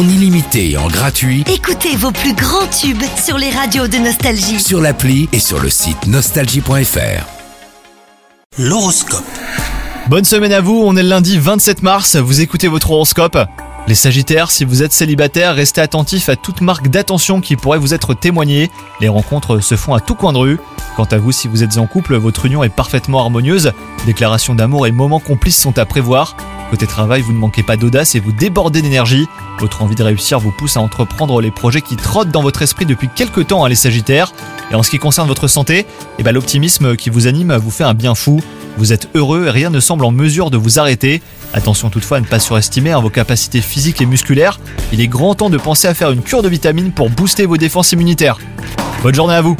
en illimité et en gratuit Écoutez vos plus grands tubes sur les radios de Nostalgie. sur l'appli et sur le site nostalgie.fr. L'horoscope. Bonne semaine à vous, on est le lundi 27 mars, vous écoutez votre horoscope. Les Sagittaires, si vous êtes célibataire, restez attentifs à toute marque d'attention qui pourrait vous être témoignée. Les rencontres se font à tout coin de rue. Quant à vous, si vous êtes en couple, votre union est parfaitement harmonieuse. Déclarations d'amour et moments complices sont à prévoir. Côté travail, vous ne manquez pas d'audace et vous débordez d'énergie. Votre envie de réussir vous pousse à entreprendre les projets qui trottent dans votre esprit depuis quelques temps, hein, les Sagittaires. Et en ce qui concerne votre santé, eh ben, l'optimisme qui vous anime vous fait un bien fou. Vous êtes heureux et rien ne semble en mesure de vous arrêter. Attention toutefois à ne pas surestimer hein, vos capacités physiques et musculaires. Il est grand temps de penser à faire une cure de vitamines pour booster vos défenses immunitaires. Bonne journée à vous